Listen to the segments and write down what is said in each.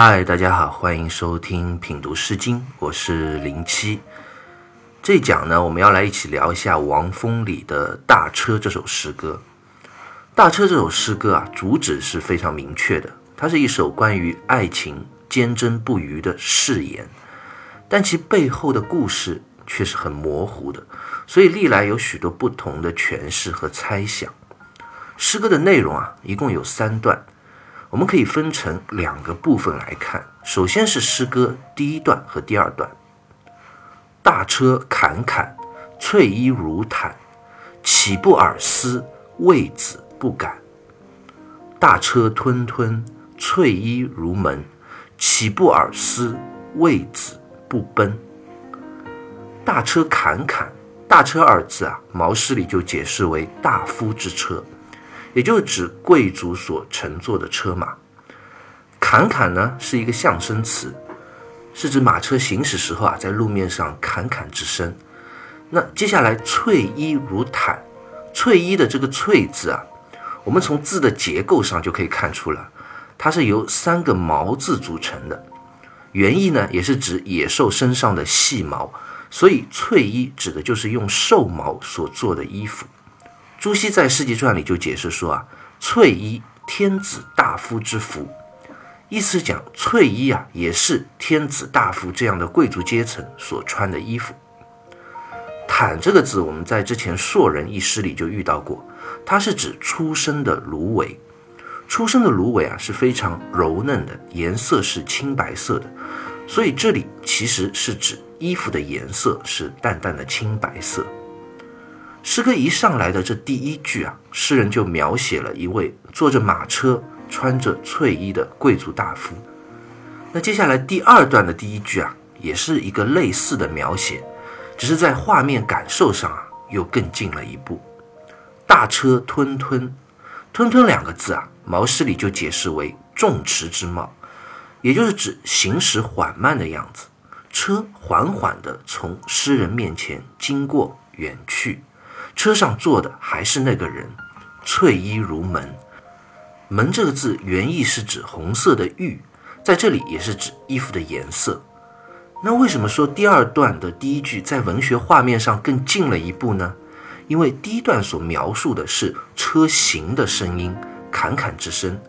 嗨，大家好，欢迎收听品读诗经，我是零七。这一讲呢，我们要来一起聊一下王风里的《大车》这首诗歌。《大车》这首诗歌啊，主旨是非常明确的，它是一首关于爱情坚贞不渝的誓言，但其背后的故事却是很模糊的，所以历来有许多不同的诠释和猜想。诗歌的内容啊，一共有三段。我们可以分成两个部分来看。首先是诗歌第一段和第二段。大车侃侃，翠衣如毯，岂不尔思？为子不敢。大车吞吞，翠衣如门，岂不尔思？为子不奔。大车侃侃，大车二字啊，毛诗里就解释为大夫之车。也就是指贵族所乘坐的车马，侃侃呢是一个象声词，是指马车行驶时候啊，在路面上侃侃之声。那接下来翠衣如毯，翠衣的这个翠字啊，我们从字的结构上就可以看出了，它是由三个毛字组成的。原意呢也是指野兽身上的细毛，所以翠衣指的就是用兽毛所做的衣服。朱熹在《世纪传》里就解释说啊，翠衣天子大夫之服，意思讲翠衣啊也是天子大夫这样的贵族阶层所穿的衣服。毯这个字，我们在之前《硕人》一诗里就遇到过，它是指出生的芦苇。出生的芦苇啊是非常柔嫩的，颜色是青白色的，所以这里其实是指衣服的颜色是淡淡的青白色。诗歌一上来的这第一句啊，诗人就描写了一位坐着马车、穿着翠衣的贵族大夫。那接下来第二段的第一句啊，也是一个类似的描写，只是在画面感受上啊，又更进了一步。大车吞吞，吞吞两个字啊，毛诗里就解释为重驰之貌，也就是指行驶缓慢的样子，车缓缓地从诗人面前经过远去。车上坐的还是那个人，翠衣如门。门这个字原意是指红色的玉，在这里也是指衣服的颜色。那为什么说第二段的第一句在文学画面上更近了一步呢？因为第一段所描述的是车行的声音，侃侃之声，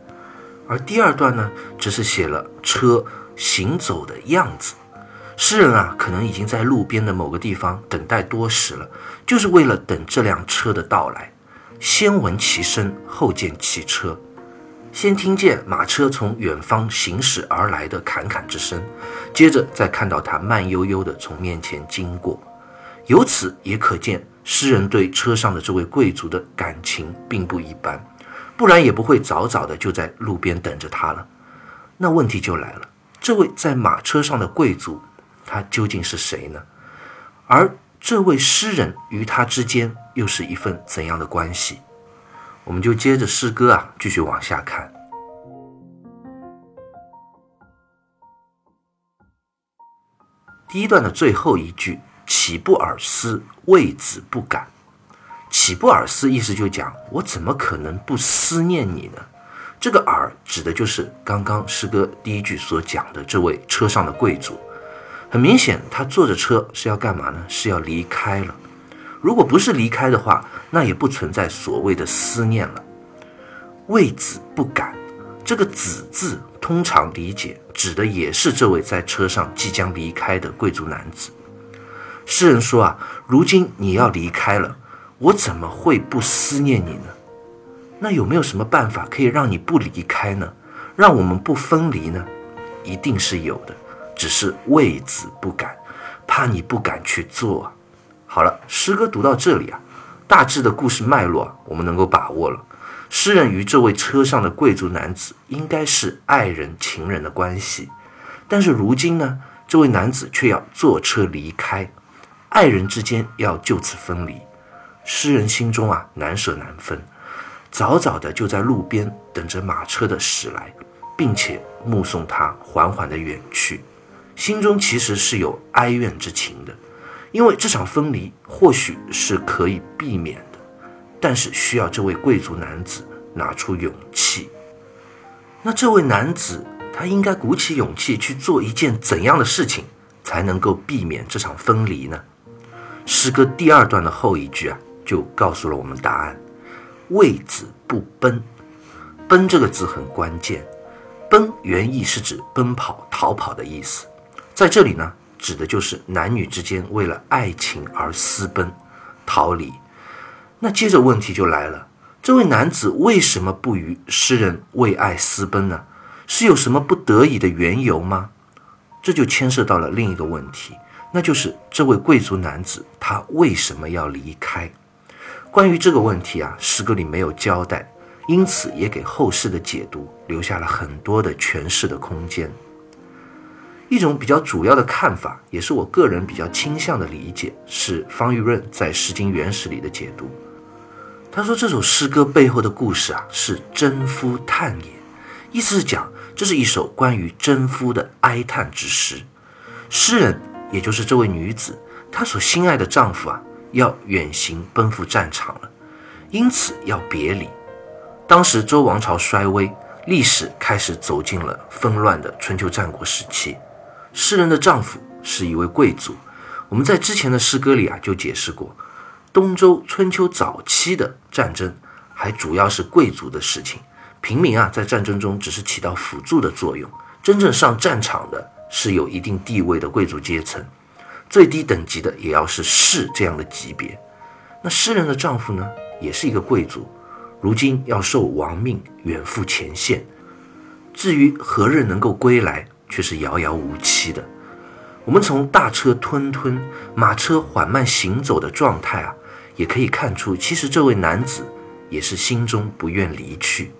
而第二段呢，只是写了车行走的样子。诗人啊，可能已经在路边的某个地方等待多时了，就是为了等这辆车的到来。先闻其声，后见其车，先听见马车从远方行驶而来的侃侃之声，接着再看到它慢悠悠地从面前经过。由此也可见，诗人对车上的这位贵族的感情并不一般，不然也不会早早的就在路边等着他了。那问题就来了，这位在马车上的贵族。他究竟是谁呢？而这位诗人与他之间又是一份怎样的关系？我们就接着诗歌啊，继续往下看。第一段的最后一句“岂不尔思？为子不敢。”“岂不尔思”意思就讲我怎么可能不思念你呢？这个“尔”指的就是刚刚诗歌第一句所讲的这位车上的贵族。很明显，他坐着车是要干嘛呢？是要离开了。如果不是离开的话，那也不存在所谓的思念了。为子不敢，这个“子”字通常理解指的也是这位在车上即将离开的贵族男子。诗人说啊，如今你要离开了，我怎么会不思念你呢？那有没有什么办法可以让你不离开呢？让我们不分离呢？一定是有的。只是为子不敢，怕你不敢去做。好了，诗歌读到这里啊，大致的故事脉络我们能够把握了。诗人与这位车上的贵族男子应该是爱人、情人的关系，但是如今呢，这位男子却要坐车离开，爱人之间要就此分离。诗人心中啊难舍难分，早早的就在路边等着马车的驶来，并且目送他缓缓的远去。心中其实是有哀怨之情的，因为这场分离或许是可以避免的，但是需要这位贵族男子拿出勇气。那这位男子他应该鼓起勇气去做一件怎样的事情，才能够避免这场分离呢？诗歌第二段的后一句啊，就告诉了我们答案：为子不奔。奔这个字很关键，奔原意是指奔跑、逃跑的意思，在这里呢，指的就是男女之间为了爱情而私奔、逃离。那接着问题就来了，这位男子为什么不与诗人为爱私奔呢？是有什么不得已的缘由吗？这就牵涉到了另一个问题，那就是这位贵族男子他为什么要离开？关于这个问题啊，诗歌里没有交代。因此，也给后世的解读留下了很多的诠释的空间。一种比较主要的看法，也是我个人比较倾向的理解，是方玉润在《诗经原始》里的解读。他说，这首诗歌背后的故事啊，是征夫叹也，意思是讲这是一首关于征夫的哀叹之诗。诗人，也就是这位女子，她所心爱的丈夫啊，要远行奔赴战场了，因此要别离。当时周王朝衰微，历史开始走进了纷乱的春秋战国时期。诗人的丈夫是一位贵族。我们在之前的诗歌里啊就解释过，东周春秋早期的战争还主要是贵族的事情，平民啊在战争中只是起到辅助的作用。真正上战场的是有一定地位的贵族阶层，最低等级的也要是士这样的级别。那诗人的丈夫呢，也是一个贵族。如今要受亡命远赴前线，至于何日能够归来，却是遥遥无期的。我们从大车吞吞、马车缓慢行走的状态啊，也可以看出，其实这位男子也是心中不愿离去。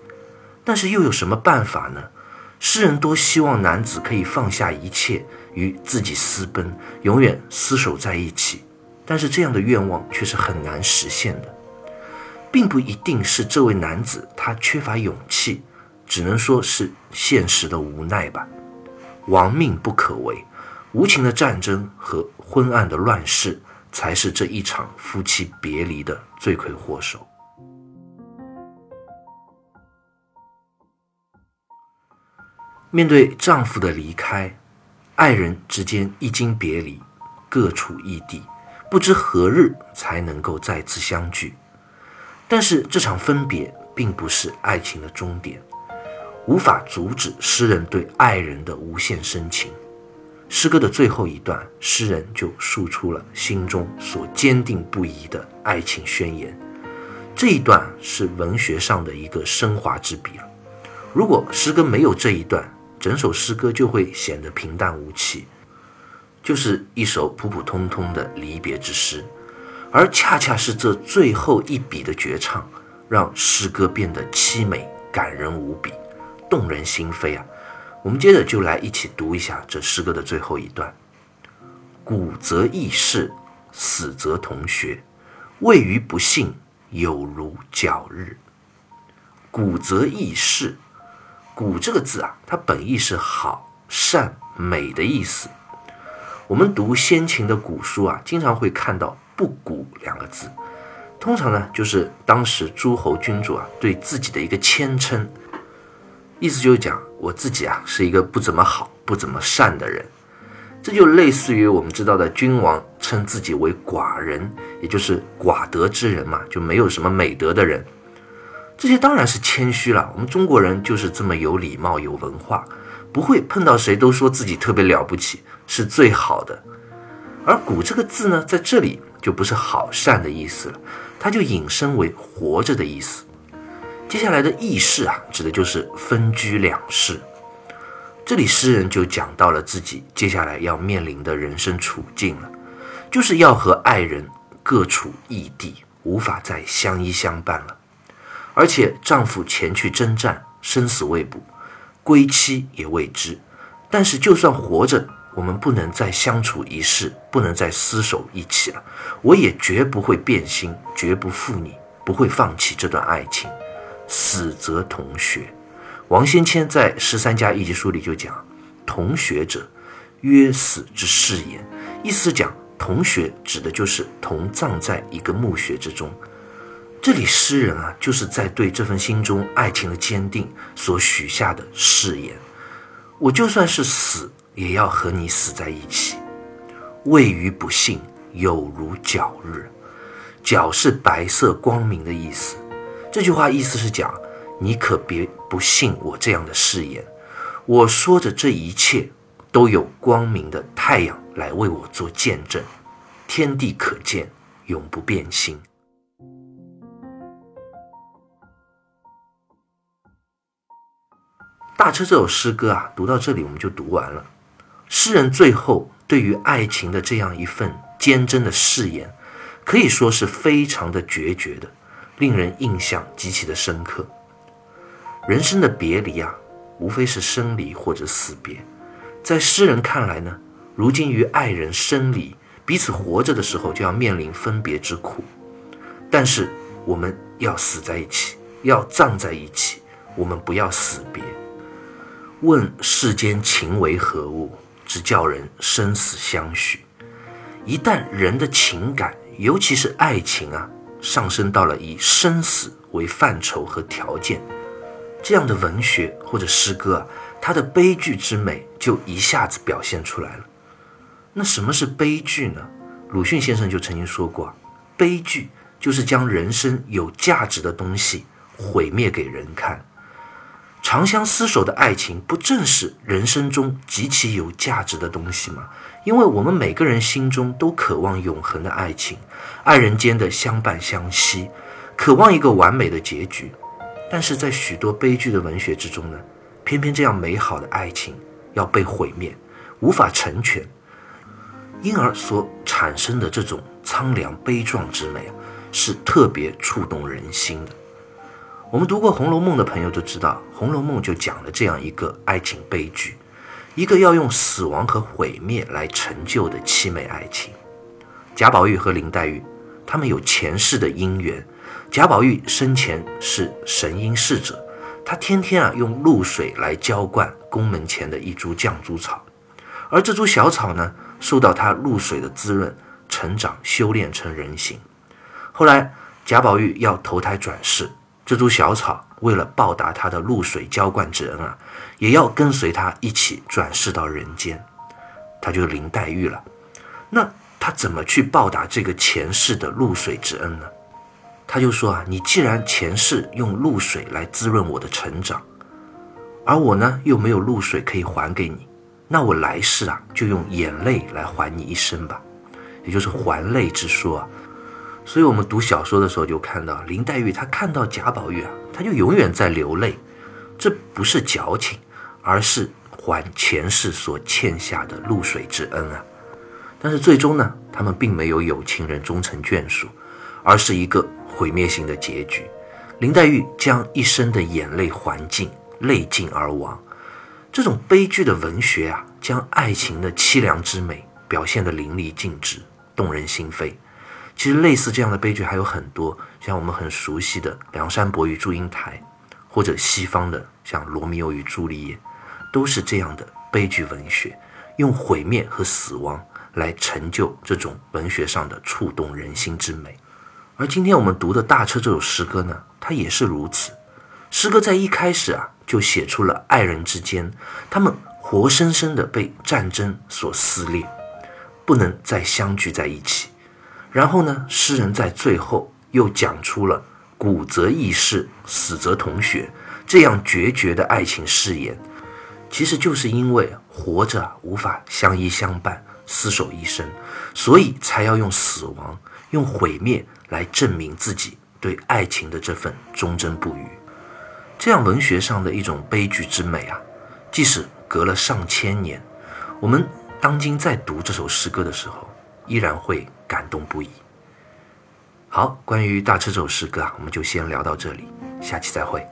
但是又有什么办法呢？诗人多希望男子可以放下一切，与自己私奔，永远厮守在一起。但是这样的愿望却是很难实现的。并不一定是这位男子他缺乏勇气，只能说是现实的无奈吧。亡命不可为，无情的战争和昏暗的乱世，才是这一场夫妻别离的罪魁祸首。面对丈夫的离开，爱人之间一经别离，各处异地，不知何日才能够再次相聚。但是这场分别并不是爱情的终点，无法阻止诗人对爱人的无限深情。诗歌的最后一段，诗人就诉出了心中所坚定不移的爱情宣言。这一段是文学上的一个升华之笔。如果诗歌没有这一段，整首诗歌就会显得平淡无奇，就是一首普普通通的离别之诗。而恰恰是这最后一笔的绝唱，让诗歌变得凄美感人无比，动人心扉啊！我们接着就来一起读一下这诗歌的最后一段：古则异世，死则同学，位于不幸，有如皎日。古则异世，古这个字啊，它本意是好、善、美的意思。我们读先秦的古书啊，经常会看到。不古两个字，通常呢就是当时诸侯君主啊对自己的一个谦称，意思就是讲我自己啊是一个不怎么好、不怎么善的人，这就类似于我们知道的君王称自己为寡人，也就是寡德之人嘛，就没有什么美德的人。这些当然是谦虚了，我们中国人就是这么有礼貌、有文化，不会碰到谁都说自己特别了不起，是最好的。而“古”这个字呢，在这里。就不是好善的意思了，它就引申为活着的意思。接下来的异世啊，指的就是分居两世。这里诗人就讲到了自己接下来要面临的人生处境了，就是要和爱人各处异地，无法再相依相伴了。而且丈夫前去征战，生死未卜，归期也未知。但是就算活着，我们不能再相处一世，不能再厮守一起了。我也绝不会变心，绝不负你，不会放弃这段爱情。死则同学。王先谦在《十三家一集书》里就讲：“同学者，曰死之誓言。”意思讲，同学指的就是同葬在一个墓穴之中。这里诗人啊，就是在对这份心中爱情的坚定所许下的誓言。我就算是死，也要和你死在一起。位于不幸，有如皎日。皎是白色光明的意思。这句话意思是讲，你可别不信我这样的誓言。我说着这一切，都有光明的太阳来为我做见证。天地可见，永不变心。大车这首诗歌啊，读到这里我们就读完了。诗人最后对于爱情的这样一份坚贞的誓言，可以说是非常的决绝的，令人印象极其的深刻。人生的别离啊，无非是生离或者死别。在诗人看来呢，如今与爱人生离，彼此活着的时候就要面临分别之苦，但是我们要死在一起，要葬在一起，我们不要死别。问世间情为何物，只叫人生死相许。一旦人的情感，尤其是爱情啊，上升到了以生死为范畴和条件，这样的文学或者诗歌啊，它的悲剧之美就一下子表现出来了。那什么是悲剧呢？鲁迅先生就曾经说过，悲剧就是将人生有价值的东西毁灭给人看。长相厮守的爱情，不正是人生中极其有价值的东西吗？因为我们每个人心中都渴望永恒的爱情，爱人间的相伴相惜，渴望一个完美的结局。但是在许多悲剧的文学之中呢，偏偏这样美好的爱情要被毁灭，无法成全，因而所产生的这种苍凉悲壮之美啊，是特别触动人心的。我们读过《红楼梦》的朋友都知道，《红楼梦》就讲了这样一个爱情悲剧，一个要用死亡和毁灭来成就的凄美爱情。贾宝玉和林黛玉，他们有前世的姻缘。贾宝玉生前是神瑛侍者，他天天啊用露水来浇灌宫门前的一株绛珠草，而这株小草呢，受到他露水的滋润，成长修炼成人形。后来贾宝玉要投胎转世。这株小草为了报答他的露水浇灌之恩啊，也要跟随他一起转世到人间，他就林黛玉了。那他怎么去报答这个前世的露水之恩呢？他就说啊，你既然前世用露水来滋润我的成长，而我呢又没有露水可以还给你，那我来世啊就用眼泪来还你一生吧，也就是还泪之说啊。所以，我们读小说的时候就看到林黛玉，她看到贾宝玉啊，她就永远在流泪。这不是矫情，而是还前世所欠下的露水之恩啊。但是最终呢，他们并没有有情人终成眷属，而是一个毁灭性的结局。林黛玉将一生的眼泪还尽，泪尽而亡。这种悲剧的文学啊，将爱情的凄凉之美表现得淋漓尽致，动人心扉。其实类似这样的悲剧还有很多，像我们很熟悉的《梁山伯与祝英台》，或者西方的像《罗密欧与朱丽叶》，都是这样的悲剧文学，用毁灭和死亡来成就这种文学上的触动人心之美。而今天我们读的大车这首诗歌呢，它也是如此。诗歌在一开始啊，就写出了爱人之间，他们活生生的被战争所撕裂，不能再相聚在一起。然后呢，诗人在最后又讲出了“古则异世，死则同穴”这样决绝的爱情誓言，其实就是因为活着无法相依相伴、厮守一生，所以才要用死亡、用毁灭来证明自己对爱情的这份忠贞不渝。这样文学上的一种悲剧之美啊，即使隔了上千年，我们当今在读这首诗歌的时候，依然会。感动不已。好，关于大车这首诗歌啊，我们就先聊到这里，下期再会。